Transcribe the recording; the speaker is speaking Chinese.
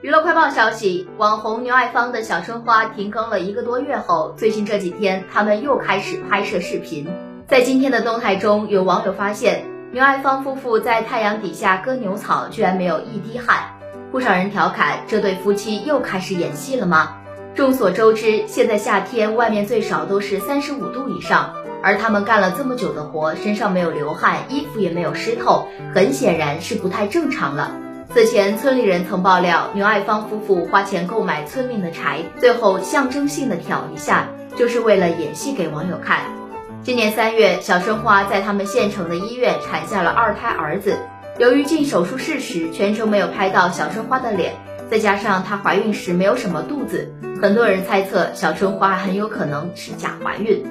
娱乐快报消息，网红牛爱芳的小春花停更了一个多月后，最近这几天他们又开始拍摄视频。在今天的动态中，有网友发现牛爱芳夫妇在太阳底下割牛草，居然没有一滴汗。不少人调侃这对夫妻又开始演戏了吗？众所周知，现在夏天外面最少都是三十五度以上，而他们干了这么久的活，身上没有流汗，衣服也没有湿透，很显然是不太正常了。此前，村里人曾爆料，牛爱芳夫妇花钱购买村民的柴，最后象征性的挑一下，就是为了演戏给网友看。今年三月，小春花在他们县城的医院产下了二胎儿子。由于进手术室时全程没有拍到小春花的脸，再加上她怀孕时没有什么肚子，很多人猜测小春花很有可能是假怀孕。